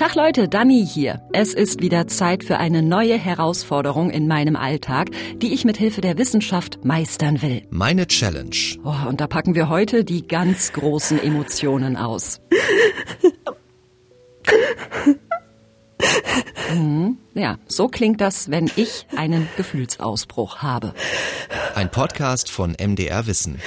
Tag Leute, Dani hier. Es ist wieder Zeit für eine neue Herausforderung in meinem Alltag, die ich mit Hilfe der Wissenschaft meistern will. Meine Challenge. Oh, und da packen wir heute die ganz großen Emotionen aus. Mhm. Ja, so klingt das, wenn ich einen Gefühlsausbruch habe. Ein Podcast von MDR Wissen.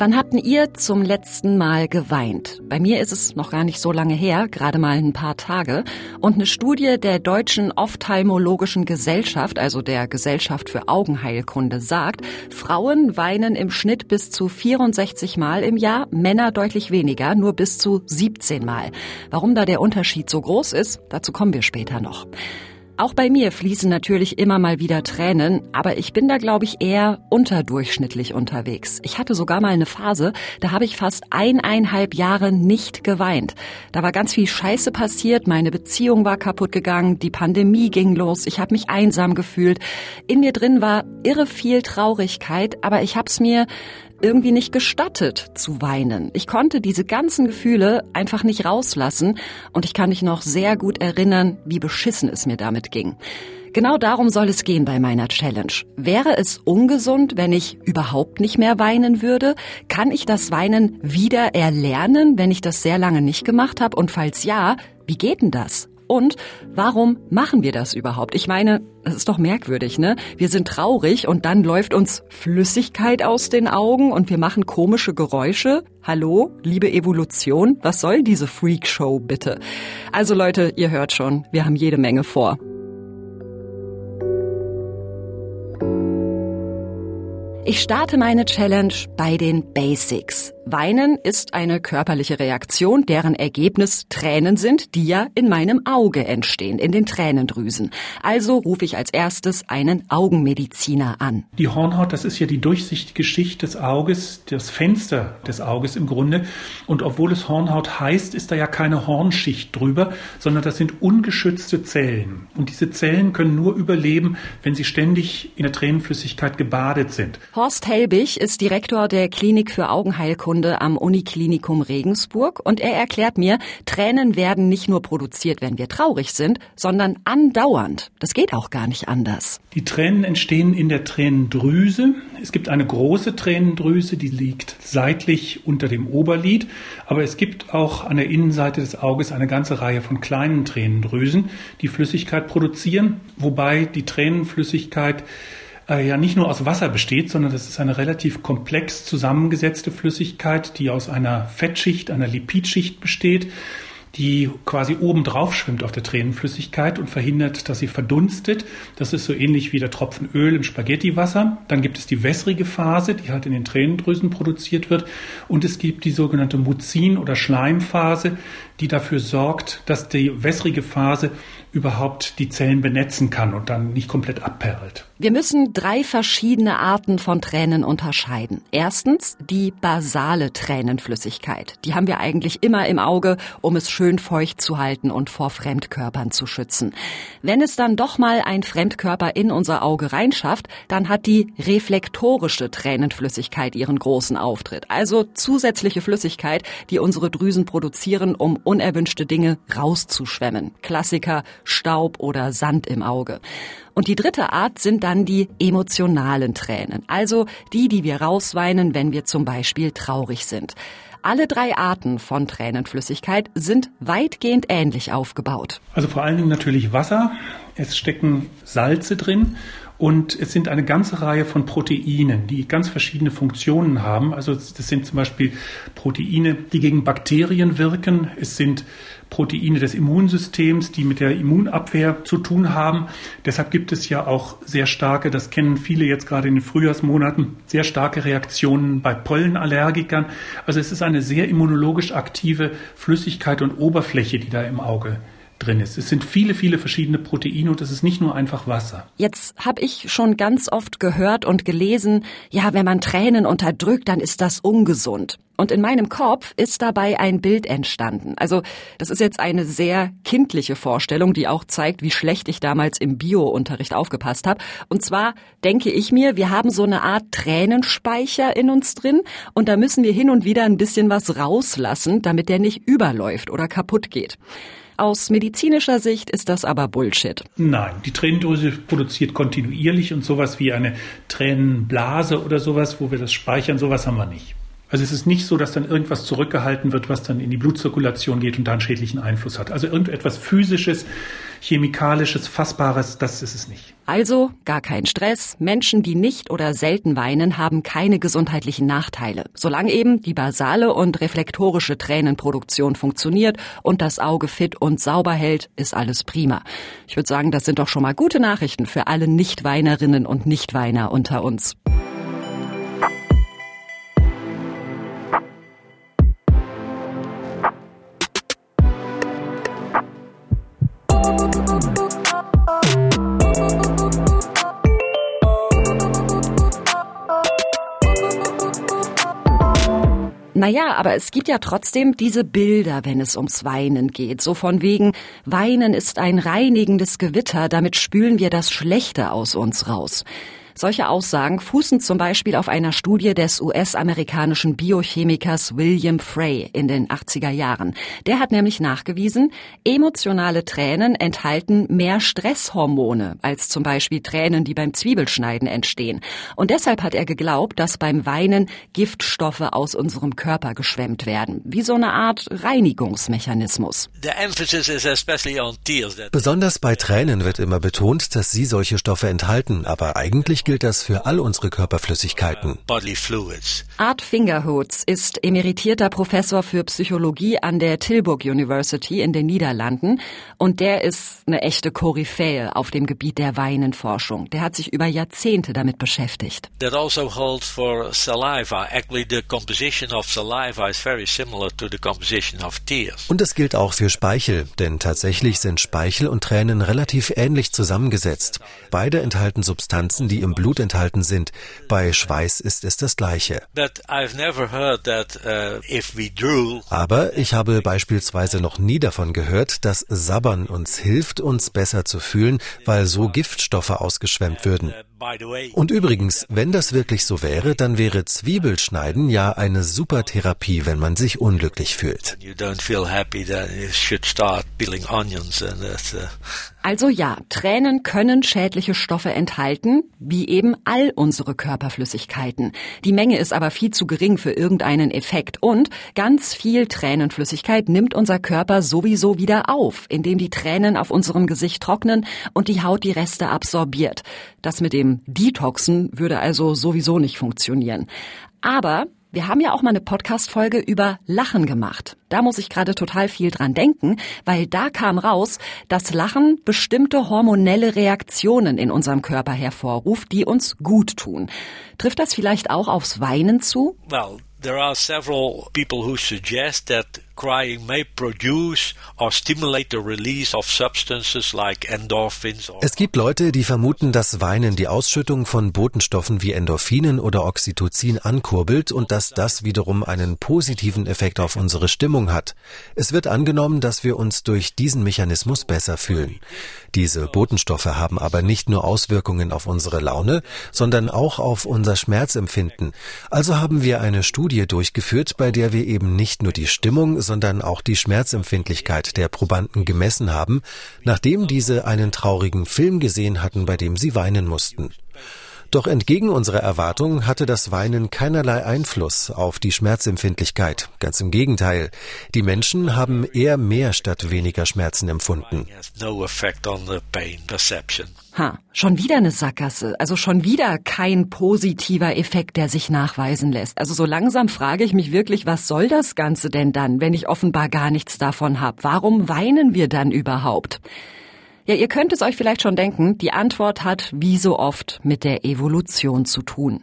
Wann habt ihr zum letzten Mal geweint? Bei mir ist es noch gar nicht so lange her, gerade mal ein paar Tage. Und eine Studie der Deutschen Ophthalmologischen Gesellschaft, also der Gesellschaft für Augenheilkunde, sagt, Frauen weinen im Schnitt bis zu 64 Mal im Jahr, Männer deutlich weniger, nur bis zu 17 Mal. Warum da der Unterschied so groß ist, dazu kommen wir später noch. Auch bei mir fließen natürlich immer mal wieder Tränen, aber ich bin da, glaube ich, eher unterdurchschnittlich unterwegs. Ich hatte sogar mal eine Phase, da habe ich fast eineinhalb Jahre nicht geweint. Da war ganz viel Scheiße passiert, meine Beziehung war kaputt gegangen, die Pandemie ging los, ich habe mich einsam gefühlt. In mir drin war irre viel Traurigkeit, aber ich habe es mir irgendwie nicht gestattet zu weinen. Ich konnte diese ganzen Gefühle einfach nicht rauslassen und ich kann mich noch sehr gut erinnern, wie beschissen es mir damit ging. Genau darum soll es gehen bei meiner Challenge. Wäre es ungesund, wenn ich überhaupt nicht mehr weinen würde? Kann ich das Weinen wieder erlernen, wenn ich das sehr lange nicht gemacht habe? Und falls ja, wie geht denn das? Und warum machen wir das überhaupt? Ich meine, das ist doch merkwürdig, ne? Wir sind traurig und dann läuft uns Flüssigkeit aus den Augen und wir machen komische Geräusche. Hallo, liebe Evolution, was soll diese Freakshow bitte? Also Leute, ihr hört schon, wir haben jede Menge vor. Ich starte meine Challenge bei den Basics. Weinen ist eine körperliche Reaktion, deren Ergebnis Tränen sind, die ja in meinem Auge entstehen, in den Tränendrüsen. Also rufe ich als erstes einen Augenmediziner an. Die Hornhaut, das ist ja die durchsichtige Schicht des Auges, das Fenster des Auges im Grunde. Und obwohl es Hornhaut heißt, ist da ja keine Hornschicht drüber, sondern das sind ungeschützte Zellen. Und diese Zellen können nur überleben, wenn sie ständig in der Tränenflüssigkeit gebadet sind. Horst Helbig ist Direktor der Klinik für Augenheilkunde am Uniklinikum Regensburg und er erklärt mir, Tränen werden nicht nur produziert, wenn wir traurig sind, sondern andauernd. Das geht auch gar nicht anders. Die Tränen entstehen in der Tränendrüse. Es gibt eine große Tränendrüse, die liegt seitlich unter dem Oberlid, aber es gibt auch an der Innenseite des Auges eine ganze Reihe von kleinen Tränendrüsen, die Flüssigkeit produzieren, wobei die Tränenflüssigkeit äh, ja nicht nur aus Wasser besteht, sondern das ist eine relativ komplex zusammengesetzte Flüssigkeit, die aus einer Fettschicht, einer Lipidschicht besteht die quasi oben drauf schwimmt auf der Tränenflüssigkeit und verhindert, dass sie verdunstet. Das ist so ähnlich wie der Tropfen Öl im Spaghettiwasser. Dann gibt es die wässrige Phase, die halt in den Tränendrüsen produziert wird. Und es gibt die sogenannte Muzin- oder Schleimphase, die dafür sorgt, dass die wässrige Phase überhaupt die Zellen benetzen kann und dann nicht komplett abperlt. Wir müssen drei verschiedene Arten von Tränen unterscheiden. Erstens die basale Tränenflüssigkeit. Die haben wir eigentlich immer im Auge, um es schön feucht zu halten und vor Fremdkörpern zu schützen. Wenn es dann doch mal ein Fremdkörper in unser Auge reinschafft, dann hat die reflektorische Tränenflüssigkeit ihren großen Auftritt. Also zusätzliche Flüssigkeit, die unsere Drüsen produzieren, um unerwünschte Dinge rauszuschwemmen. Klassiker Staub oder Sand im Auge. Und die dritte Art sind dann die emotionalen Tränen, also die, die wir rausweinen, wenn wir zum Beispiel traurig sind. Alle drei Arten von Tränenflüssigkeit sind weitgehend ähnlich aufgebaut. Also vor allen Dingen natürlich Wasser. Es stecken Salze drin und es sind eine ganze Reihe von Proteinen, die ganz verschiedene Funktionen haben. Also das sind zum Beispiel Proteine, die gegen Bakterien wirken. Es sind Proteine des Immunsystems, die mit der Immunabwehr zu tun haben. Deshalb gibt es ja auch sehr starke, das kennen viele jetzt gerade in den Frühjahrsmonaten, sehr starke Reaktionen bei Pollenallergikern. Also es ist eine sehr immunologisch aktive Flüssigkeit und Oberfläche, die da im Auge drin ist. Es sind viele, viele verschiedene Proteine und es ist nicht nur einfach Wasser. Jetzt habe ich schon ganz oft gehört und gelesen, ja, wenn man Tränen unterdrückt, dann ist das ungesund. Und in meinem Kopf ist dabei ein Bild entstanden. Also das ist jetzt eine sehr kindliche Vorstellung, die auch zeigt, wie schlecht ich damals im Bio-Unterricht aufgepasst habe. Und zwar denke ich mir, wir haben so eine Art Tränenspeicher in uns drin und da müssen wir hin und wieder ein bisschen was rauslassen, damit der nicht überläuft oder kaputt geht. Aus medizinischer Sicht ist das aber Bullshit. Nein, die Tränendrüse produziert kontinuierlich und sowas wie eine Tränenblase oder sowas, wo wir das speichern, sowas haben wir nicht. Also es ist nicht so, dass dann irgendwas zurückgehalten wird, was dann in die Blutzirkulation geht und da einen schädlichen Einfluss hat. Also irgendetwas physisches, chemikalisches, fassbares, das ist es nicht. Also gar kein Stress. Menschen, die nicht oder selten weinen, haben keine gesundheitlichen Nachteile. Solange eben die basale und reflektorische Tränenproduktion funktioniert und das Auge fit und sauber hält, ist alles prima. Ich würde sagen, das sind doch schon mal gute Nachrichten für alle Nichtweinerinnen und Nichtweiner unter uns. Naja, aber es gibt ja trotzdem diese Bilder, wenn es ums Weinen geht. So von wegen, Weinen ist ein reinigendes Gewitter, damit spülen wir das Schlechte aus uns raus. Solche Aussagen fußen zum Beispiel auf einer Studie des US-amerikanischen Biochemikers William Frey in den 80er Jahren. Der hat nämlich nachgewiesen, emotionale Tränen enthalten mehr Stresshormone als zum Beispiel Tränen, die beim Zwiebelschneiden entstehen. Und deshalb hat er geglaubt, dass beim Weinen Giftstoffe aus unserem Körper geschwemmt werden, wie so eine Art Reinigungsmechanismus. Besonders bei Tränen wird immer betont, dass sie solche Stoffe enthalten, aber eigentlich gilt das für all unsere Körperflüssigkeiten. Art Fingerhoots ist emeritierter Professor für Psychologie an der Tilburg University in den Niederlanden und der ist eine echte Koryphäe auf dem Gebiet der Weinenforschung. Der hat sich über Jahrzehnte damit beschäftigt. That also holds for saliva. Actually the composition of saliva is very similar to the composition of tears. Und es gilt auch für Speichel, denn tatsächlich sind Speichel und Tränen relativ ähnlich zusammengesetzt. Beide enthalten Substanzen, die im Blut enthalten sind. Bei Schweiß ist es das Gleiche. Uh, Aber ich habe beispielsweise noch nie davon gehört, dass Sabbern uns hilft, uns besser zu fühlen, weil so Giftstoffe ausgeschwemmt würden. Und übrigens, wenn das wirklich so wäre, dann wäre Zwiebelschneiden ja eine super Therapie, wenn man sich unglücklich fühlt. Also ja, Tränen können schädliche Stoffe enthalten, wie eben all unsere Körperflüssigkeiten. Die Menge ist aber viel zu gering für irgendeinen Effekt und ganz viel Tränenflüssigkeit nimmt unser Körper sowieso wieder auf, indem die Tränen auf unserem Gesicht trocknen und die Haut die Reste absorbiert. Das mit dem Detoxen würde also sowieso nicht funktionieren. Aber wir haben ja auch mal eine Podcast-Folge über Lachen gemacht. Da muss ich gerade total viel dran denken, weil da kam raus, dass Lachen bestimmte hormonelle Reaktionen in unserem Körper hervorruft, die uns gut tun. Trifft das vielleicht auch aufs Weinen zu? Well, there are several people who suggest that crying may produce or stimulate the release of substances like endorphins. Es gibt Leute, die vermuten, dass Weinen die Ausschüttung von Botenstoffen wie Endorphinen oder Oxytocin ankurbelt und dass das wiederum einen positiven Effekt auf unsere Stimmung hat. Es wird angenommen, dass wir uns durch diesen Mechanismus besser fühlen. Diese Botenstoffe haben aber nicht nur Auswirkungen auf unsere Laune, sondern auch auf unser Schmerzempfinden. Also haben wir eine Studie durchgeführt, bei der wir eben nicht nur die Stimmung, sondern auch die Schmerzempfindlichkeit der Probanden gemessen haben, nachdem diese einen traurigen Film gesehen hatten, bei dem sie weinen mussten. Doch entgegen unserer Erwartung hatte das Weinen keinerlei Einfluss auf die Schmerzempfindlichkeit. Ganz im Gegenteil. Die Menschen haben eher mehr statt weniger Schmerzen empfunden. Ha, schon wieder eine Sackgasse. Also schon wieder kein positiver Effekt, der sich nachweisen lässt. Also so langsam frage ich mich wirklich, was soll das Ganze denn dann, wenn ich offenbar gar nichts davon habe? Warum weinen wir dann überhaupt? Ja, ihr könnt es euch vielleicht schon denken, die Antwort hat wie so oft mit der Evolution zu tun.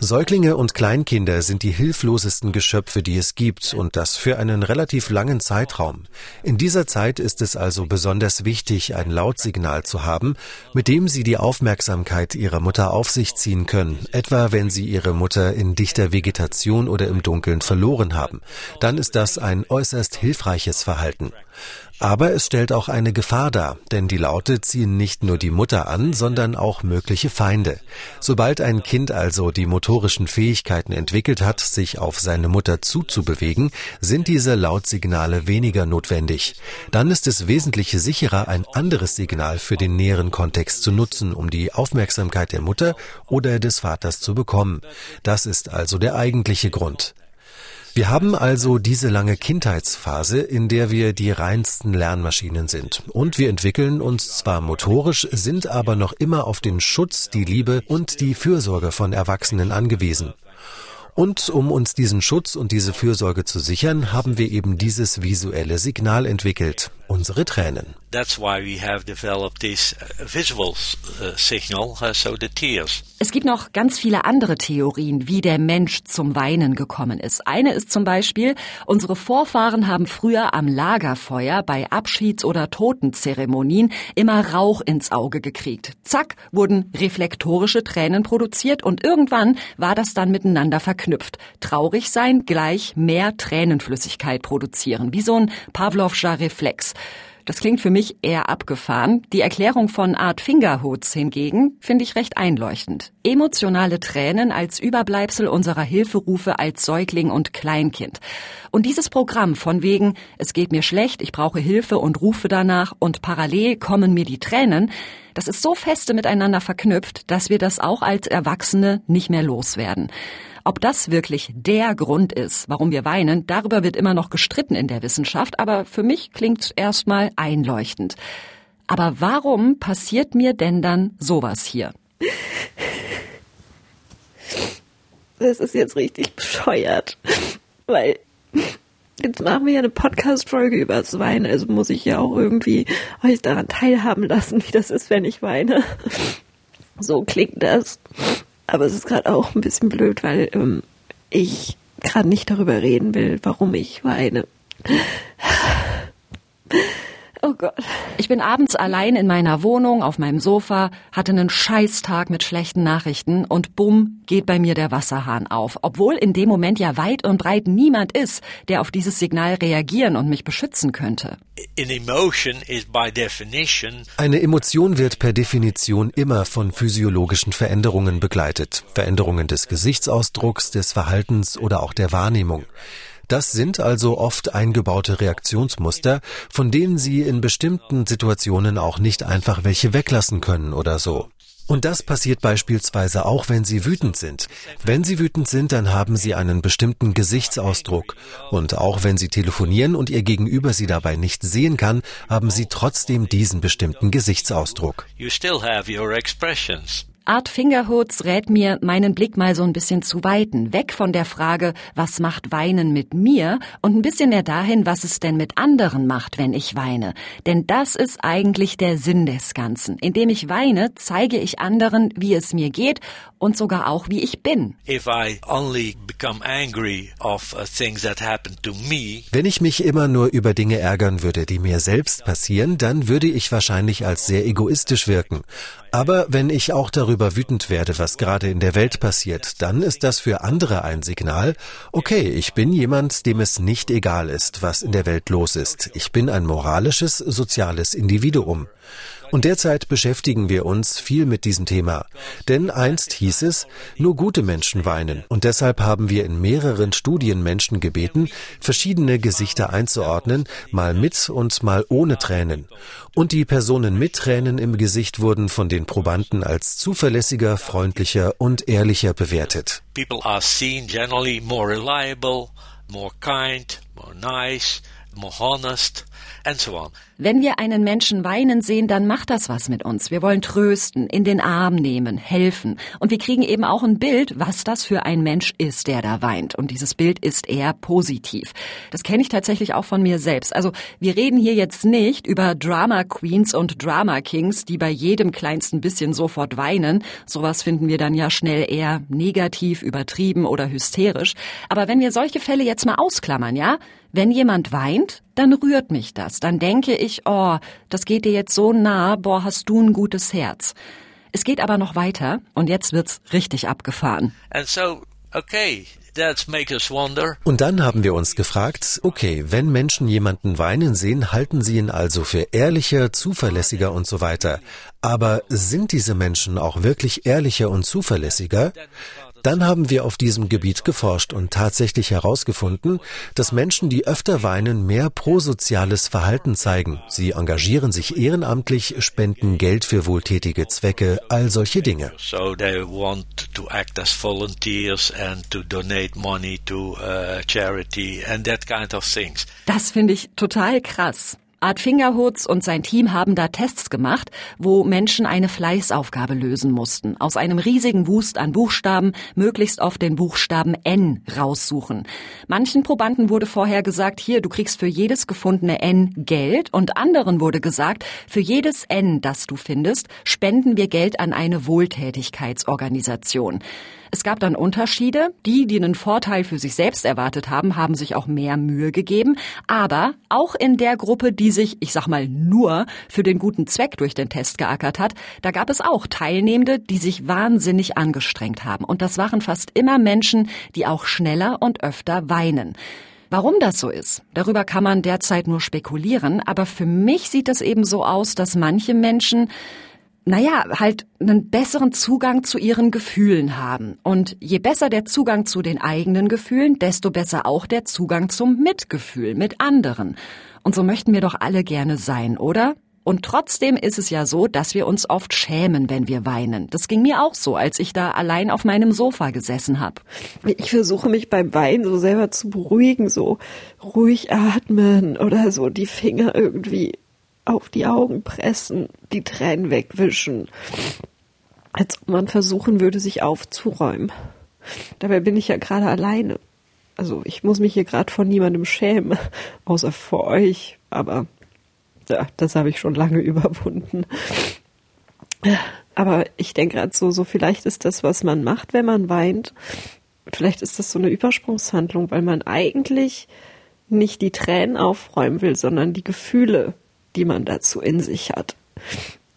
Säuglinge und Kleinkinder sind die hilflosesten Geschöpfe, die es gibt, und das für einen relativ langen Zeitraum. In dieser Zeit ist es also besonders wichtig, ein Lautsignal zu haben, mit dem sie die Aufmerksamkeit ihrer Mutter auf sich ziehen können, etwa wenn sie ihre Mutter in dichter Vegetation oder im Dunkeln verloren haben. Dann ist das ein äußerst hilfreiches Verhalten. Aber es stellt auch eine Gefahr dar, denn die Laute ziehen nicht nur die Mutter an, sondern auch mögliche Feinde. Sobald ein Kind also die motorischen Fähigkeiten entwickelt hat, sich auf seine Mutter zuzubewegen, sind diese Lautsignale weniger notwendig. Dann ist es wesentlich sicherer, ein anderes Signal für den näheren Kontext zu nutzen, um die Aufmerksamkeit der Mutter oder des Vaters zu bekommen. Das ist also der eigentliche Grund. Wir haben also diese lange Kindheitsphase, in der wir die reinsten Lernmaschinen sind. Und wir entwickeln uns zwar motorisch, sind aber noch immer auf den Schutz, die Liebe und die Fürsorge von Erwachsenen angewiesen. Und um uns diesen Schutz und diese Fürsorge zu sichern, haben wir eben dieses visuelle Signal entwickelt, unsere Tränen. That's why we have developed this uh, visual uh, signal, uh, so the tears. Es gibt noch ganz viele andere Theorien, wie der Mensch zum Weinen gekommen ist. Eine ist zum Beispiel, unsere Vorfahren haben früher am Lagerfeuer bei Abschieds- oder Totenzeremonien immer Rauch ins Auge gekriegt. Zack, wurden reflektorische Tränen produziert und irgendwann war das dann miteinander verknüpft. Traurig sein gleich mehr Tränenflüssigkeit produzieren, wie so ein Pavlovscher Reflex. Das klingt für mich eher abgefahren. Die Erklärung von Art Fingerhoods hingegen finde ich recht einleuchtend. Emotionale Tränen als Überbleibsel unserer Hilferufe als Säugling und Kleinkind. Und dieses Programm von wegen, es geht mir schlecht, ich brauche Hilfe und rufe danach und parallel kommen mir die Tränen, das ist so feste miteinander verknüpft, dass wir das auch als Erwachsene nicht mehr loswerden. Ob das wirklich der Grund ist, warum wir weinen, darüber wird immer noch gestritten in der Wissenschaft, aber für mich klingt's erstmal einleuchtend. Aber warum passiert mir denn dann sowas hier? Das ist jetzt richtig bescheuert, weil jetzt machen wir ja eine Podcast-Folge über das Weinen, also muss ich ja auch irgendwie euch daran teilhaben lassen, wie das ist, wenn ich weine. So klingt das. Aber es ist gerade auch ein bisschen blöd, weil ähm, ich gerade nicht darüber reden will, warum ich weine. Oh Gott. Ich bin abends allein in meiner Wohnung auf meinem Sofa, hatte einen Scheißtag mit schlechten Nachrichten und bumm geht bei mir der Wasserhahn auf. Obwohl in dem Moment ja weit und breit niemand ist, der auf dieses Signal reagieren und mich beschützen könnte. Eine Emotion wird per Definition immer von physiologischen Veränderungen begleitet. Veränderungen des Gesichtsausdrucks, des Verhaltens oder auch der Wahrnehmung. Das sind also oft eingebaute Reaktionsmuster, von denen Sie in bestimmten Situationen auch nicht einfach welche weglassen können oder so. Und das passiert beispielsweise auch, wenn Sie wütend sind. Wenn Sie wütend sind, dann haben Sie einen bestimmten Gesichtsausdruck. Und auch wenn Sie telefonieren und Ihr Gegenüber Sie dabei nicht sehen kann, haben Sie trotzdem diesen bestimmten Gesichtsausdruck. Art Fingerhoods rät mir, meinen Blick mal so ein bisschen zu weiten, weg von der Frage, was macht Weinen mit mir und ein bisschen mehr dahin, was es denn mit anderen macht, wenn ich weine. Denn das ist eigentlich der Sinn des Ganzen. Indem ich weine, zeige ich anderen, wie es mir geht und sogar auch, wie ich bin. Uh, wenn ich mich immer nur über Dinge ärgern würde, die mir selbst passieren, dann würde ich wahrscheinlich als sehr egoistisch wirken. Aber wenn ich auch darüber wütend werde, was gerade in der Welt passiert, dann ist das für andere ein Signal, okay, ich bin jemand, dem es nicht egal ist, was in der Welt los ist. Ich bin ein moralisches, soziales Individuum. Und derzeit beschäftigen wir uns viel mit diesem Thema. Denn einst hieß es, nur gute Menschen weinen. Und deshalb haben wir in mehreren Studien Menschen gebeten, verschiedene Gesichter einzuordnen, mal mit und mal ohne Tränen. Und die Personen mit Tränen im Gesicht wurden von den Probanden als zuverlässiger, freundlicher und ehrlicher bewertet. People are seen generally more reliable, more kind, more nice, Wenn wir einen Menschen weinen sehen, dann macht das was mit uns. Wir wollen trösten, in den Arm nehmen, helfen. Und wir kriegen eben auch ein Bild, was das für ein Mensch ist, der da weint. Und dieses Bild ist eher positiv. Das kenne ich tatsächlich auch von mir selbst. Also wir reden hier jetzt nicht über Drama Queens und Drama Kings, die bei jedem kleinsten bisschen sofort weinen. Sowas finden wir dann ja schnell eher negativ, übertrieben oder hysterisch. Aber wenn wir solche Fälle jetzt mal ausklammern, ja, wenn jemand weint, dann rührt mich das. Dann denke ich, oh, das geht dir jetzt so nah, boah, hast du ein gutes Herz. Es geht aber noch weiter und jetzt wird's richtig abgefahren. So, okay, und dann haben wir uns gefragt, okay, wenn Menschen jemanden weinen sehen, halten sie ihn also für ehrlicher, zuverlässiger und so weiter. Aber sind diese Menschen auch wirklich ehrlicher und zuverlässiger? Dann haben wir auf diesem Gebiet geforscht und tatsächlich herausgefunden, dass Menschen, die öfter weinen, mehr prosoziales Verhalten zeigen. Sie engagieren sich ehrenamtlich, spenden Geld für wohltätige Zwecke, all solche Dinge. So they want to act as volunteers and to donate money to uh, charity and that kind of things. Das finde ich total krass. Art Fingerhoods und sein Team haben da Tests gemacht, wo Menschen eine Fleißaufgabe lösen mussten. Aus einem riesigen Wust an Buchstaben möglichst oft den Buchstaben N raussuchen. Manchen Probanden wurde vorher gesagt, hier, du kriegst für jedes gefundene N Geld und anderen wurde gesagt, für jedes N, das du findest, spenden wir Geld an eine Wohltätigkeitsorganisation. Es gab dann Unterschiede. Die, die einen Vorteil für sich selbst erwartet haben, haben sich auch mehr Mühe gegeben. Aber auch in der Gruppe, die sich, ich sag mal, nur für den guten Zweck durch den Test geackert hat, da gab es auch Teilnehmende, die sich wahnsinnig angestrengt haben. Und das waren fast immer Menschen, die auch schneller und öfter weinen. Warum das so ist, darüber kann man derzeit nur spekulieren, aber für mich sieht es eben so aus, dass manche Menschen naja, halt einen besseren Zugang zu ihren Gefühlen haben. Und je besser der Zugang zu den eigenen Gefühlen, desto besser auch der Zugang zum Mitgefühl mit anderen. Und so möchten wir doch alle gerne sein, oder? Und trotzdem ist es ja so, dass wir uns oft schämen, wenn wir weinen. Das ging mir auch so, als ich da allein auf meinem Sofa gesessen habe. Ich versuche mich beim Weinen so selber zu beruhigen, so ruhig atmen oder so die Finger irgendwie auf die Augen pressen, die Tränen wegwischen, als ob man versuchen würde, sich aufzuräumen. Dabei bin ich ja gerade alleine. Also ich muss mich hier gerade vor niemandem schämen, außer vor euch. Aber ja, das habe ich schon lange überwunden. Aber ich denke gerade so, so vielleicht ist das, was man macht, wenn man weint, vielleicht ist das so eine Übersprungshandlung, weil man eigentlich nicht die Tränen aufräumen will, sondern die Gefühle die man dazu in sich hat.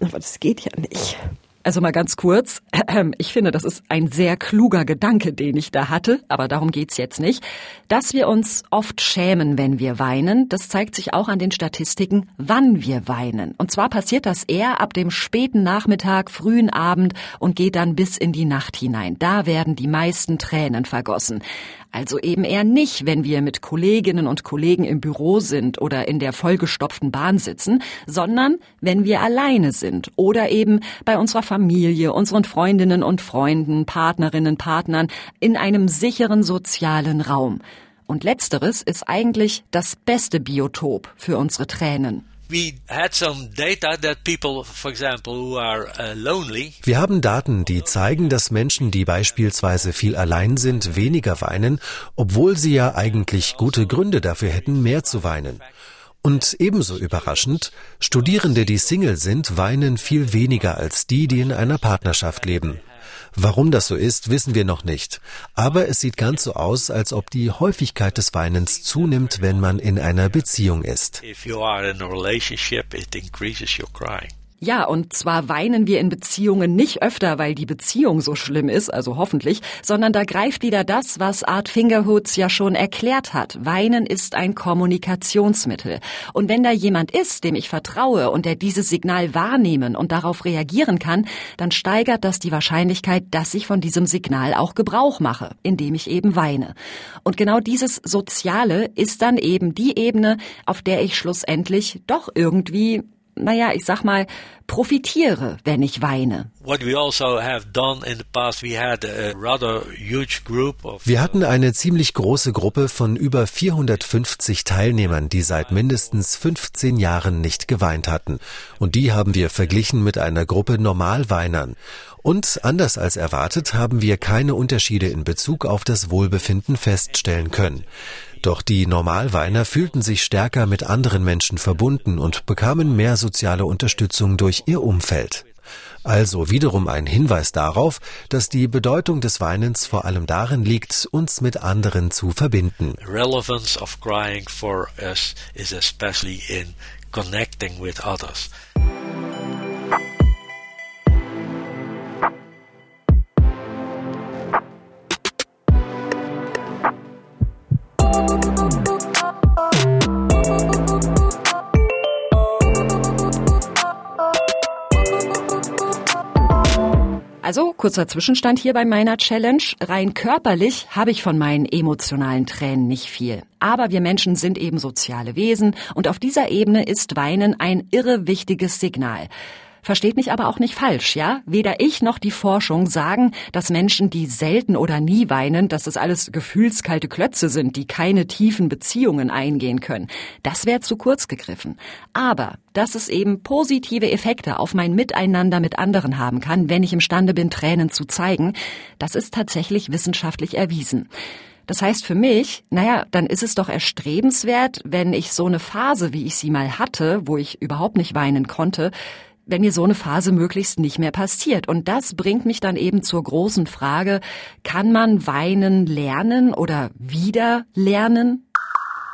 Aber das geht ja nicht. Also mal ganz kurz, ich finde, das ist ein sehr kluger Gedanke, den ich da hatte, aber darum geht's jetzt nicht. Dass wir uns oft schämen, wenn wir weinen, das zeigt sich auch an den Statistiken, wann wir weinen. Und zwar passiert das eher ab dem späten Nachmittag, frühen Abend und geht dann bis in die Nacht hinein. Da werden die meisten Tränen vergossen. Also eben eher nicht, wenn wir mit Kolleginnen und Kollegen im Büro sind oder in der vollgestopften Bahn sitzen, sondern wenn wir alleine sind oder eben bei unserer Familie, unseren Freundinnen und Freunden, Partnerinnen, Partnern in einem sicheren sozialen Raum. Und letzteres ist eigentlich das beste Biotop für unsere Tränen. Wir haben Daten, die zeigen, dass Menschen, die beispielsweise viel allein sind, weniger weinen, obwohl sie ja eigentlich gute Gründe dafür hätten, mehr zu weinen. Und ebenso überraschend, Studierende, die Single sind, weinen viel weniger als die, die in einer Partnerschaft leben. Warum das so ist, wissen wir noch nicht. Aber es sieht ganz so aus, als ob die Häufigkeit des Weinens zunimmt, wenn man in einer Beziehung ist. If you are in a relationship, it increases your crying. Ja, und zwar weinen wir in Beziehungen nicht öfter, weil die Beziehung so schlimm ist, also hoffentlich, sondern da greift wieder das, was Art Fingerhoods ja schon erklärt hat. Weinen ist ein Kommunikationsmittel. Und wenn da jemand ist, dem ich vertraue und der dieses Signal wahrnehmen und darauf reagieren kann, dann steigert das die Wahrscheinlichkeit, dass ich von diesem Signal auch Gebrauch mache, indem ich eben weine. Und genau dieses Soziale ist dann eben die Ebene, auf der ich schlussendlich doch irgendwie naja, ich sag mal, profitiere, wenn ich weine. Also Wir hatten eine ziemlich große Gruppe von über 450 Teilnehmern, die seit mindestens 15 Jahren nicht geweint hatten. Und die haben wir verglichen mit einer Gruppe Normalweinern. Und anders als erwartet haben wir keine Unterschiede in Bezug auf das Wohlbefinden feststellen können. Doch die Normalweiner fühlten sich stärker mit anderen Menschen verbunden und bekamen mehr soziale Unterstützung durch ihr Umfeld. Also wiederum ein Hinweis darauf, dass die Bedeutung des Weinens vor allem darin liegt, uns mit anderen zu verbinden. Relevance of crying for us is especially in connecting with others. Kurzer Zwischenstand hier bei meiner Challenge. Rein körperlich habe ich von meinen emotionalen Tränen nicht viel. Aber wir Menschen sind eben soziale Wesen und auf dieser Ebene ist Weinen ein irre wichtiges Signal. Versteht mich aber auch nicht falsch, ja? Weder ich noch die Forschung sagen, dass Menschen, die selten oder nie weinen, dass das alles gefühlskalte Klötze sind, die keine tiefen Beziehungen eingehen können. Das wäre zu kurz gegriffen. Aber, dass es eben positive Effekte auf mein Miteinander mit anderen haben kann, wenn ich imstande bin, Tränen zu zeigen, das ist tatsächlich wissenschaftlich erwiesen. Das heißt für mich, naja, dann ist es doch erstrebenswert, wenn ich so eine Phase, wie ich sie mal hatte, wo ich überhaupt nicht weinen konnte, wenn mir so eine Phase möglichst nicht mehr passiert. Und das bringt mich dann eben zur großen Frage, kann man weinen lernen oder wieder lernen?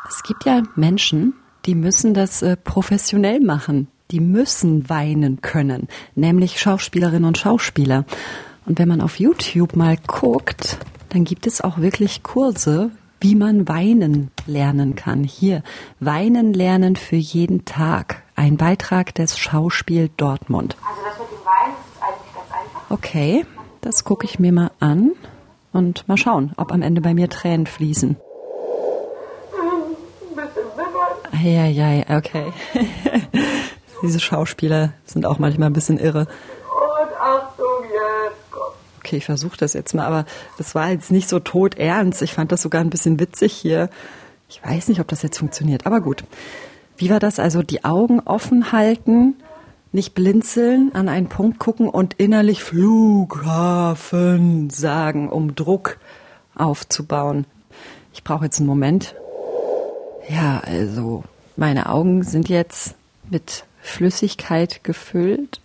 Es gibt ja Menschen, die müssen das äh, professionell machen. Die müssen weinen können, nämlich Schauspielerinnen und Schauspieler. Und wenn man auf YouTube mal guckt, dann gibt es auch wirklich Kurse, wie man weinen lernen kann. Hier, weinen lernen für jeden Tag. Ein Beitrag des Schauspiel Dortmund. Also das mit dem Weinen ist eigentlich ganz einfach. Okay, das gucke ich mir mal an und mal schauen, ob am Ende bei mir Tränen fließen. Ja, ja, okay. Diese Schauspieler sind auch manchmal ein bisschen irre. Okay, ich versuche das jetzt mal, aber das war jetzt nicht so todernst. Ich fand das sogar ein bisschen witzig hier. Ich weiß nicht, ob das jetzt funktioniert, aber gut. Wie war das? Also die Augen offen halten, nicht blinzeln, an einen Punkt gucken und innerlich Flughafen sagen, um Druck aufzubauen. Ich brauche jetzt einen Moment. Ja, also meine Augen sind jetzt mit Flüssigkeit gefüllt.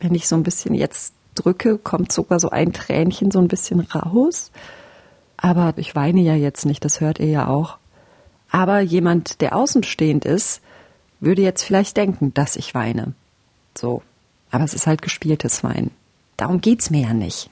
Wenn ich so ein bisschen jetzt drücke, kommt sogar so ein Tränchen so ein bisschen raus. Aber ich weine ja jetzt nicht, das hört ihr ja auch. Aber jemand, der außenstehend ist, würde jetzt vielleicht denken, dass ich weine. So. Aber es ist halt gespieltes Weinen. Darum geht's mir ja nicht.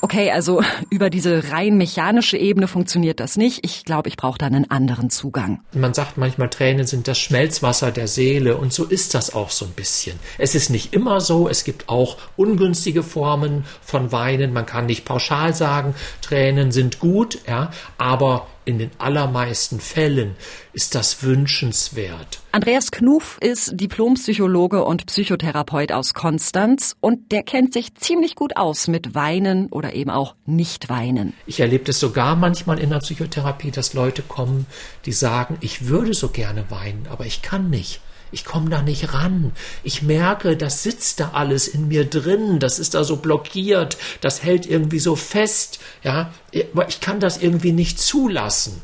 Okay, also über diese rein mechanische Ebene funktioniert das nicht. Ich glaube, ich brauche da einen anderen Zugang. Man sagt manchmal, Tränen sind das Schmelzwasser der Seele und so ist das auch so ein bisschen. Es ist nicht immer so, es gibt auch ungünstige Formen von Weinen. Man kann nicht pauschal sagen, Tränen sind gut, ja, aber in den allermeisten Fällen ist das wünschenswert. Andreas Knuf ist Diplompsychologe und Psychotherapeut aus Konstanz und der kennt sich ziemlich gut aus mit Weinen oder eben auch Nicht-Weinen. Ich erlebe das sogar manchmal in der Psychotherapie, dass Leute kommen, die sagen, ich würde so gerne weinen, aber ich kann nicht. Ich komme da nicht ran. Ich merke, das sitzt da alles in mir drin. Das ist da so blockiert. Das hält irgendwie so fest. Ja, ich kann das irgendwie nicht zulassen.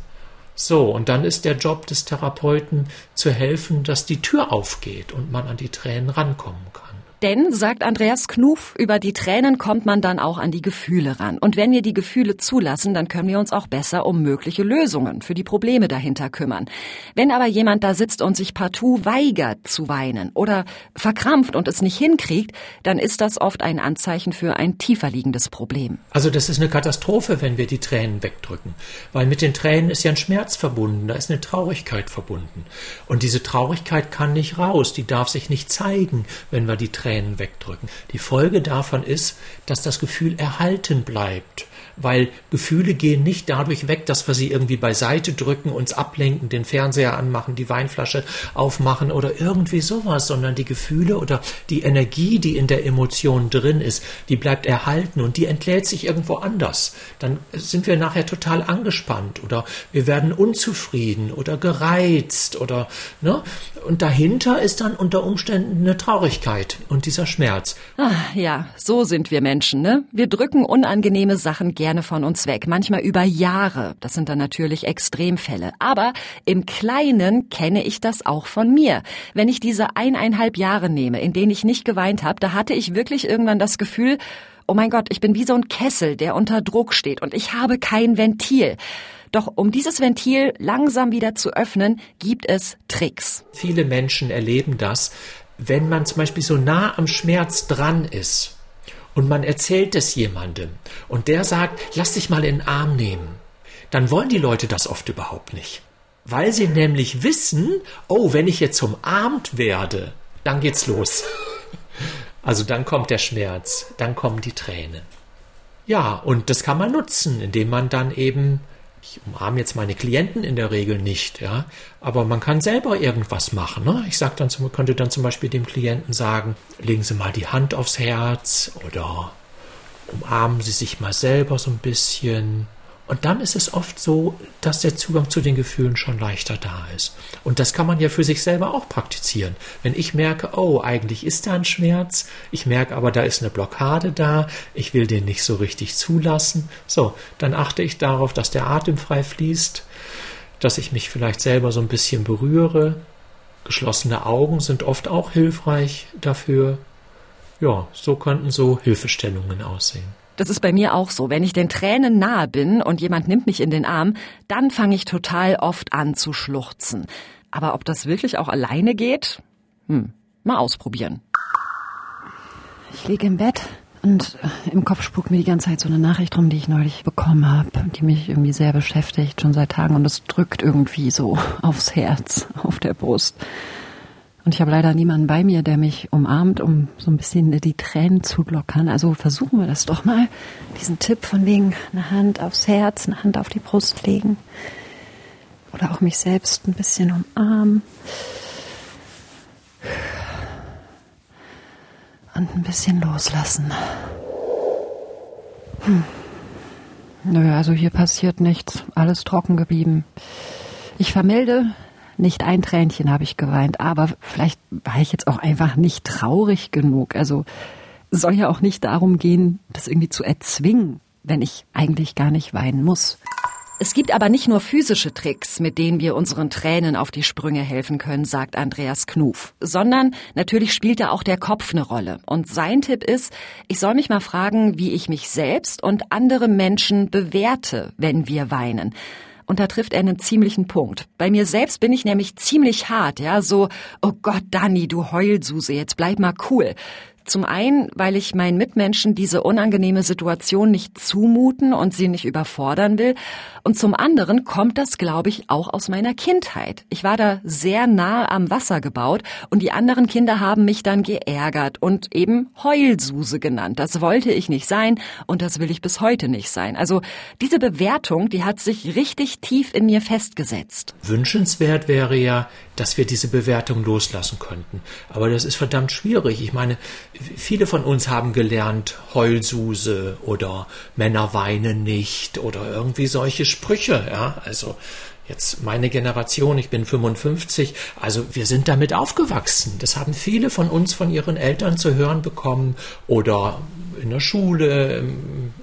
So, und dann ist der Job des Therapeuten zu helfen, dass die Tür aufgeht und man an die Tränen rankommen kann. Denn, sagt Andreas Knuf, über die Tränen kommt man dann auch an die Gefühle ran. Und wenn wir die Gefühle zulassen, dann können wir uns auch besser um mögliche Lösungen für die Probleme dahinter kümmern. Wenn aber jemand da sitzt und sich partout weigert zu weinen oder verkrampft und es nicht hinkriegt, dann ist das oft ein Anzeichen für ein tiefer liegendes Problem. Also das ist eine Katastrophe, wenn wir die Tränen wegdrücken. Weil mit den Tränen ist ja ein Schmerz verbunden, da ist eine Traurigkeit verbunden. Und diese Traurigkeit kann nicht raus, die darf sich nicht zeigen, wenn wir die Tränen Tränen wegdrücken. Die Folge davon ist, dass das Gefühl erhalten bleibt, weil Gefühle gehen nicht dadurch weg, dass wir sie irgendwie beiseite drücken, uns ablenken, den Fernseher anmachen, die Weinflasche aufmachen oder irgendwie sowas, sondern die Gefühle oder die Energie, die in der Emotion drin ist, die bleibt erhalten und die entlädt sich irgendwo anders. Dann sind wir nachher total angespannt oder wir werden unzufrieden oder gereizt oder ne? Und dahinter ist dann unter Umständen eine Traurigkeit und dieser Schmerz. Ach, ja, so sind wir Menschen, ne? Wir drücken unangenehme Sachen gerne von uns weg, manchmal über Jahre. Das sind dann natürlich Extremfälle. Aber im Kleinen kenne ich das auch von mir. Wenn ich diese eineinhalb Jahre nehme, in denen ich nicht geweint habe, da hatte ich wirklich irgendwann das Gefühl, oh mein Gott, ich bin wie so ein Kessel, der unter Druck steht und ich habe kein Ventil. Doch um dieses Ventil langsam wieder zu öffnen, gibt es Tricks. Viele Menschen erleben das, wenn man zum Beispiel so nah am Schmerz dran ist und man erzählt es jemandem und der sagt, lass dich mal in den Arm nehmen, dann wollen die Leute das oft überhaupt nicht. Weil sie nämlich wissen, oh, wenn ich jetzt umarmt werde, dann geht's los. Also dann kommt der Schmerz, dann kommen die Tränen. Ja, und das kann man nutzen, indem man dann eben ich umarme jetzt meine Klienten in der Regel nicht, ja, aber man kann selber irgendwas machen. Ne? Ich sag dann, könnte dann zum Beispiel dem Klienten sagen, legen Sie mal die Hand aufs Herz oder umarmen Sie sich mal selber so ein bisschen und dann ist es oft so, dass der Zugang zu den Gefühlen schon leichter da ist. Und das kann man ja für sich selber auch praktizieren. Wenn ich merke, oh, eigentlich ist da ein Schmerz, ich merke aber, da ist eine Blockade da, ich will den nicht so richtig zulassen, so, dann achte ich darauf, dass der Atem frei fließt, dass ich mich vielleicht selber so ein bisschen berühre. Geschlossene Augen sind oft auch hilfreich dafür. Ja, so könnten so Hilfestellungen aussehen. Das ist bei mir auch so. Wenn ich den Tränen nahe bin und jemand nimmt mich in den Arm, dann fange ich total oft an zu schluchzen. Aber ob das wirklich auch alleine geht? Hm, mal ausprobieren. Ich liege im Bett und im Kopf spukt mir die ganze Zeit so eine Nachricht rum, die ich neulich bekommen habe, die mich irgendwie sehr beschäftigt, schon seit Tagen. Und es drückt irgendwie so aufs Herz, auf der Brust. Und ich habe leider niemanden bei mir, der mich umarmt, um so ein bisschen die Tränen zu lockern. Also versuchen wir das doch mal. Diesen Tipp von wegen eine Hand aufs Herz, eine Hand auf die Brust legen. Oder auch mich selbst ein bisschen umarmen. Und ein bisschen loslassen. Hm. Nö, also hier passiert nichts. Alles trocken geblieben. Ich vermelde, nicht ein Tränchen habe ich geweint, aber vielleicht war ich jetzt auch einfach nicht traurig genug. Also soll ja auch nicht darum gehen, das irgendwie zu erzwingen, wenn ich eigentlich gar nicht weinen muss. Es gibt aber nicht nur physische Tricks, mit denen wir unseren Tränen auf die Sprünge helfen können, sagt Andreas Knuf, sondern natürlich spielt da auch der Kopf eine Rolle. Und sein Tipp ist, ich soll mich mal fragen, wie ich mich selbst und andere Menschen bewerte, wenn wir weinen. Und da trifft er einen ziemlichen Punkt. Bei mir selbst bin ich nämlich ziemlich hart, ja, so, oh Gott, Dani, du Heulsuse, jetzt bleib mal cool. Zum einen, weil ich meinen Mitmenschen diese unangenehme Situation nicht zumuten und sie nicht überfordern will. Und zum anderen kommt das, glaube ich, auch aus meiner Kindheit. Ich war da sehr nah am Wasser gebaut und die anderen Kinder haben mich dann geärgert und eben Heulsuse genannt. Das wollte ich nicht sein und das will ich bis heute nicht sein. Also diese Bewertung, die hat sich richtig tief in mir festgesetzt. Wünschenswert wäre ja, dass wir diese Bewertung loslassen könnten. Aber das ist verdammt schwierig. Ich meine, viele von uns haben gelernt, Heulsuse oder Männer weinen nicht oder irgendwie solche Sprüche, ja. Also, jetzt meine Generation, ich bin 55, also wir sind damit aufgewachsen. Das haben viele von uns von ihren Eltern zu hören bekommen oder in der Schule,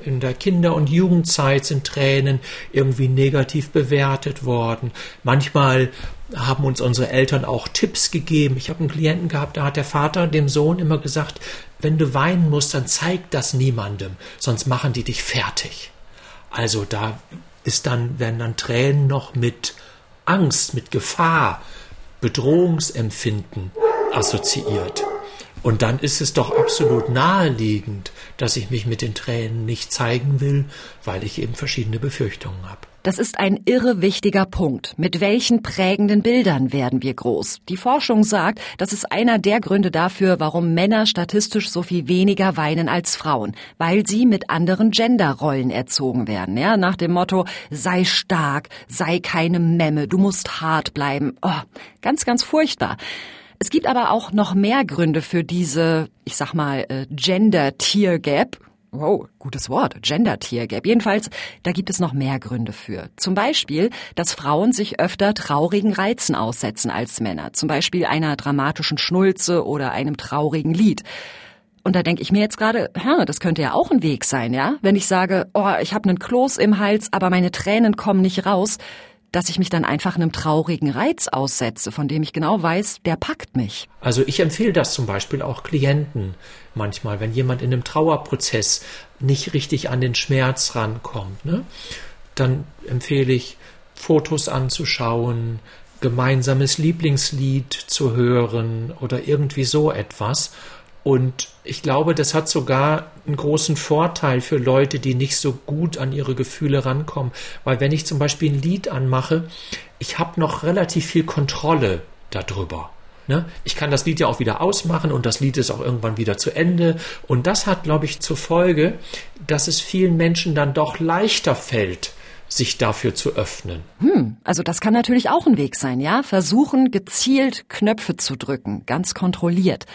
in der Kinder- und Jugendzeit sind Tränen irgendwie negativ bewertet worden. Manchmal haben uns unsere Eltern auch Tipps gegeben. Ich habe einen Klienten gehabt, da hat der Vater dem Sohn immer gesagt, wenn du weinen musst, dann zeig das niemandem, sonst machen die dich fertig. Also da ist dann, werden dann Tränen noch mit Angst, mit Gefahr, Bedrohungsempfinden assoziiert. Und dann ist es doch absolut naheliegend, dass ich mich mit den Tränen nicht zeigen will, weil ich eben verschiedene Befürchtungen habe. Das ist ein irre wichtiger Punkt. Mit welchen prägenden Bildern werden wir groß? Die Forschung sagt, das ist einer der Gründe dafür, warum Männer statistisch so viel weniger weinen als Frauen, weil sie mit anderen Genderrollen erzogen werden. Ja, nach dem Motto, sei stark, sei keine Memme, du musst hart bleiben. Oh, ganz, ganz furchtbar. Es gibt aber auch noch mehr Gründe für diese, ich sag mal, äh, Gender-Tier-Gap Wow, gutes Wort, Gender Tier Gap. Jedenfalls, da gibt es noch mehr Gründe für. Zum Beispiel, dass Frauen sich öfter traurigen Reizen aussetzen als Männer. Zum Beispiel einer dramatischen Schnulze oder einem traurigen Lied. Und da denke ich mir jetzt gerade, das könnte ja auch ein Weg sein, ja? Wenn ich sage, oh, ich habe einen Kloß im Hals, aber meine Tränen kommen nicht raus, dass ich mich dann einfach einem traurigen Reiz aussetze, von dem ich genau weiß, der packt mich. Also ich empfehle das zum Beispiel auch Klienten manchmal, wenn jemand in einem Trauerprozess nicht richtig an den Schmerz rankommt, ne? dann empfehle ich Fotos anzuschauen, gemeinsames Lieblingslied zu hören oder irgendwie so etwas und ich glaube, das hat sogar einen großen Vorteil für Leute, die nicht so gut an ihre Gefühle rankommen. Weil wenn ich zum Beispiel ein Lied anmache, ich habe noch relativ viel Kontrolle darüber. Ne? Ich kann das Lied ja auch wieder ausmachen und das Lied ist auch irgendwann wieder zu Ende. Und das hat, glaube ich, zur Folge, dass es vielen Menschen dann doch leichter fällt, sich dafür zu öffnen. Hm, also das kann natürlich auch ein Weg sein, ja? Versuchen, gezielt Knöpfe zu drücken, ganz kontrolliert.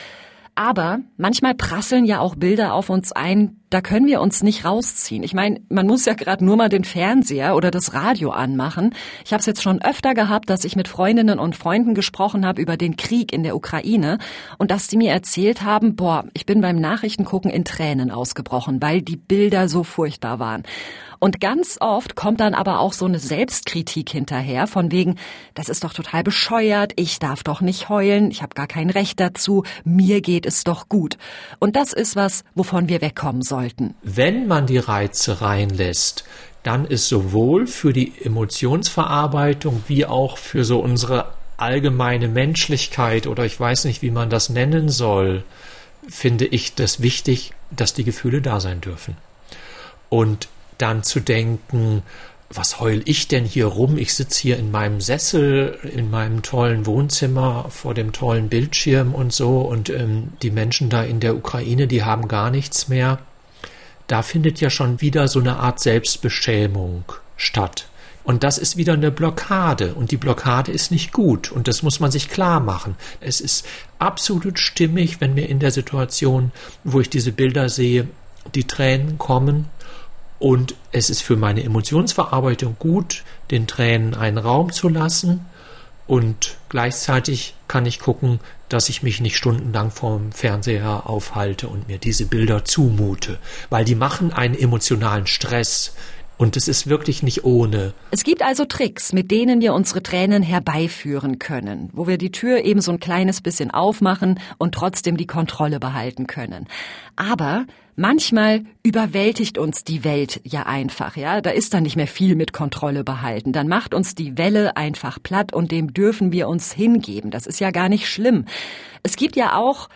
Aber manchmal prasseln ja auch Bilder auf uns ein, da können wir uns nicht rausziehen. Ich meine, man muss ja gerade nur mal den Fernseher oder das Radio anmachen. Ich habe es jetzt schon öfter gehabt, dass ich mit Freundinnen und Freunden gesprochen habe über den Krieg in der Ukraine und dass die mir erzählt haben, boah, ich bin beim Nachrichtengucken in Tränen ausgebrochen, weil die Bilder so furchtbar waren. Und ganz oft kommt dann aber auch so eine Selbstkritik hinterher, von wegen, das ist doch total bescheuert, ich darf doch nicht heulen, ich habe gar kein Recht dazu, mir geht es doch gut. Und das ist was, wovon wir wegkommen sollten. Wenn man die Reize reinlässt, dann ist sowohl für die Emotionsverarbeitung wie auch für so unsere allgemeine Menschlichkeit oder ich weiß nicht, wie man das nennen soll, finde ich das wichtig, dass die Gefühle da sein dürfen. Und dann zu denken, was heul ich denn hier rum? Ich sitze hier in meinem Sessel, in meinem tollen Wohnzimmer vor dem tollen Bildschirm und so und ähm, die Menschen da in der Ukraine, die haben gar nichts mehr. Da findet ja schon wieder so eine Art Selbstbeschämung statt. Und das ist wieder eine Blockade. Und die Blockade ist nicht gut. Und das muss man sich klar machen. Es ist absolut stimmig, wenn mir in der Situation, wo ich diese Bilder sehe, die Tränen kommen und es ist für meine Emotionsverarbeitung gut, den Tränen einen Raum zu lassen. Und gleichzeitig kann ich gucken, dass ich mich nicht stundenlang vorm Fernseher aufhalte und mir diese Bilder zumute, weil die machen einen emotionalen Stress. Und es ist wirklich nicht ohne. Es gibt also Tricks, mit denen wir unsere Tränen herbeiführen können, wo wir die Tür eben so ein kleines bisschen aufmachen und trotzdem die Kontrolle behalten können. Aber manchmal überwältigt uns die Welt ja einfach, ja. Da ist dann nicht mehr viel mit Kontrolle behalten. Dann macht uns die Welle einfach platt und dem dürfen wir uns hingeben. Das ist ja gar nicht schlimm. Es gibt ja auch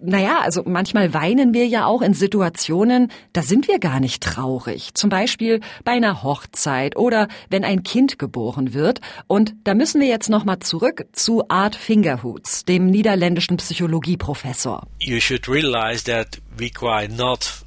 naja, also manchmal weinen wir ja auch in Situationen, da sind wir gar nicht traurig. Zum Beispiel bei einer Hochzeit oder wenn ein Kind geboren wird. Und da müssen wir jetzt nochmal zurück zu Art Fingerhoots, dem niederländischen Psychologieprofessor. You should realize that we cry not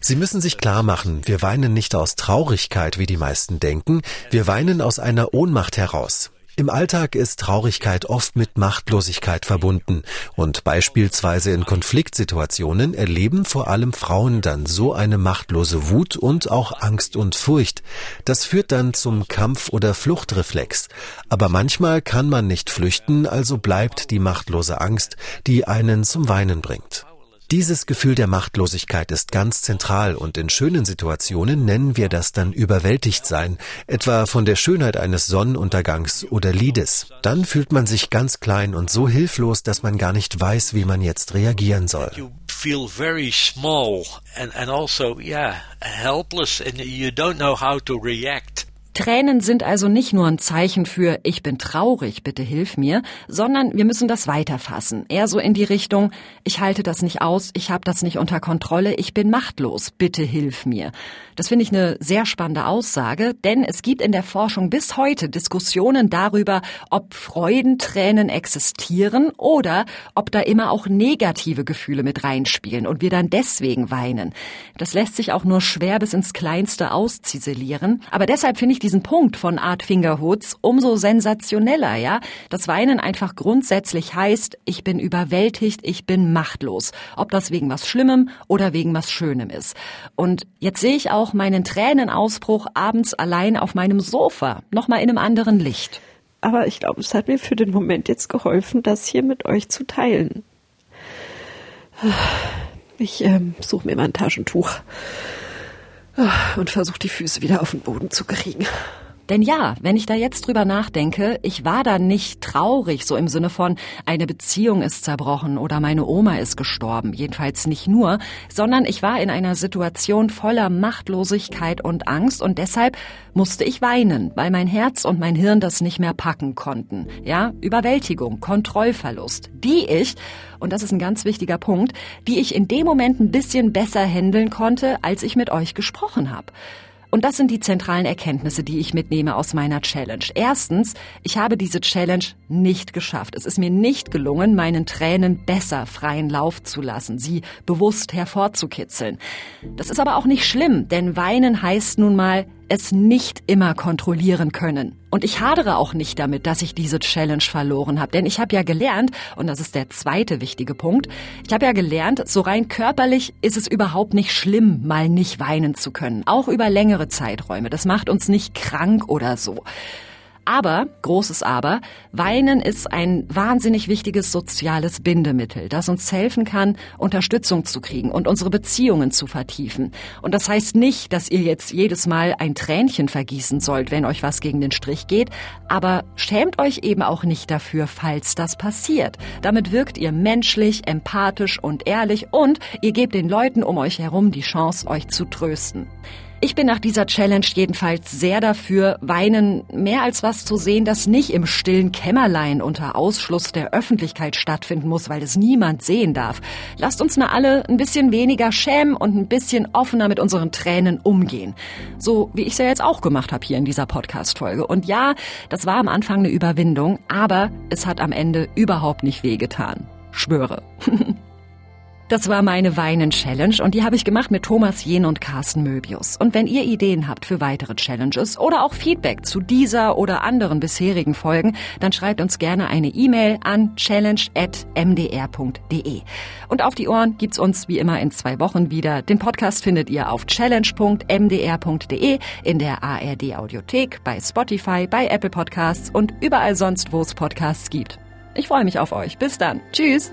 Sie müssen sich klar machen, wir weinen nicht aus Traurigkeit, wie die meisten denken, wir weinen aus einer Ohnmacht heraus. Im Alltag ist Traurigkeit oft mit Machtlosigkeit verbunden und beispielsweise in Konfliktsituationen erleben vor allem Frauen dann so eine machtlose Wut und auch Angst und Furcht. Das führt dann zum Kampf- oder Fluchtreflex. Aber manchmal kann man nicht flüchten, also bleibt die machtlose Angst, die einen zum Weinen bringt. Dieses Gefühl der Machtlosigkeit ist ganz zentral und in schönen Situationen nennen wir das dann überwältigt sein, etwa von der Schönheit eines Sonnenuntergangs oder Liedes. Dann fühlt man sich ganz klein und so hilflos, dass man gar nicht weiß, wie man jetzt reagieren soll. Feel. Tränen sind also nicht nur ein Zeichen für ich bin traurig, bitte hilf mir, sondern wir müssen das weiterfassen. Eher so in die Richtung ich halte das nicht aus, ich habe das nicht unter Kontrolle, ich bin machtlos, bitte hilf mir. Das finde ich eine sehr spannende Aussage, denn es gibt in der Forschung bis heute Diskussionen darüber, ob Freudentränen existieren oder ob da immer auch negative Gefühle mit reinspielen und wir dann deswegen weinen. Das lässt sich auch nur schwer bis ins Kleinste ausziselieren, aber deshalb finde ich diesen Punkt von Art Fingerhoods umso sensationeller, ja? Das Weinen einfach grundsätzlich heißt, ich bin überwältigt, ich bin machtlos. Ob das wegen was Schlimmem oder wegen was Schönem ist. Und jetzt sehe ich auch meinen Tränenausbruch abends allein auf meinem Sofa, nochmal in einem anderen Licht. Aber ich glaube, es hat mir für den Moment jetzt geholfen, das hier mit euch zu teilen. Ich ähm, suche mir mal ein Taschentuch. Und versucht die Füße wieder auf den Boden zu kriegen. Denn ja, wenn ich da jetzt drüber nachdenke, ich war da nicht traurig, so im Sinne von, eine Beziehung ist zerbrochen oder meine Oma ist gestorben, jedenfalls nicht nur, sondern ich war in einer Situation voller Machtlosigkeit und Angst und deshalb musste ich weinen, weil mein Herz und mein Hirn das nicht mehr packen konnten. Ja, Überwältigung, Kontrollverlust, die ich, und das ist ein ganz wichtiger Punkt, die ich in dem Moment ein bisschen besser handeln konnte, als ich mit euch gesprochen habe. Und das sind die zentralen Erkenntnisse, die ich mitnehme aus meiner Challenge. Erstens, ich habe diese Challenge nicht geschafft. Es ist mir nicht gelungen, meinen Tränen besser freien Lauf zu lassen, sie bewusst hervorzukitzeln. Das ist aber auch nicht schlimm, denn weinen heißt nun mal, es nicht immer kontrollieren können. Und ich hadere auch nicht damit, dass ich diese Challenge verloren habe, denn ich habe ja gelernt, und das ist der zweite wichtige Punkt, ich habe ja gelernt, so rein körperlich ist es überhaupt nicht schlimm, mal nicht weinen zu können, auch über längere Zeiträume. Das macht uns nicht krank oder so. Aber, großes Aber, Weinen ist ein wahnsinnig wichtiges soziales Bindemittel, das uns helfen kann, Unterstützung zu kriegen und unsere Beziehungen zu vertiefen. Und das heißt nicht, dass ihr jetzt jedes Mal ein Tränchen vergießen sollt, wenn euch was gegen den Strich geht, aber schämt euch eben auch nicht dafür, falls das passiert. Damit wirkt ihr menschlich, empathisch und ehrlich und ihr gebt den Leuten um euch herum die Chance, euch zu trösten. Ich bin nach dieser Challenge jedenfalls sehr dafür, Weinen mehr als was zu sehen, das nicht im stillen Kämmerlein unter Ausschluss der Öffentlichkeit stattfinden muss, weil es niemand sehen darf. Lasst uns mal alle ein bisschen weniger schämen und ein bisschen offener mit unseren Tränen umgehen. So wie ich es ja jetzt auch gemacht habe hier in dieser Podcast-Folge. Und ja, das war am Anfang eine Überwindung, aber es hat am Ende überhaupt nicht wehgetan. Schwöre. Das war meine Weinen-Challenge und die habe ich gemacht mit Thomas Jen und Carsten Möbius. Und wenn ihr Ideen habt für weitere Challenges oder auch Feedback zu dieser oder anderen bisherigen Folgen, dann schreibt uns gerne eine E-Mail an challenge.mdr.de. Und auf die Ohren gibt's uns wie immer in zwei Wochen wieder. Den Podcast findet ihr auf challenge.mdr.de, in der ARD Audiothek, bei Spotify, bei Apple Podcasts und überall sonst, wo es Podcasts gibt. Ich freue mich auf euch. Bis dann. Tschüss.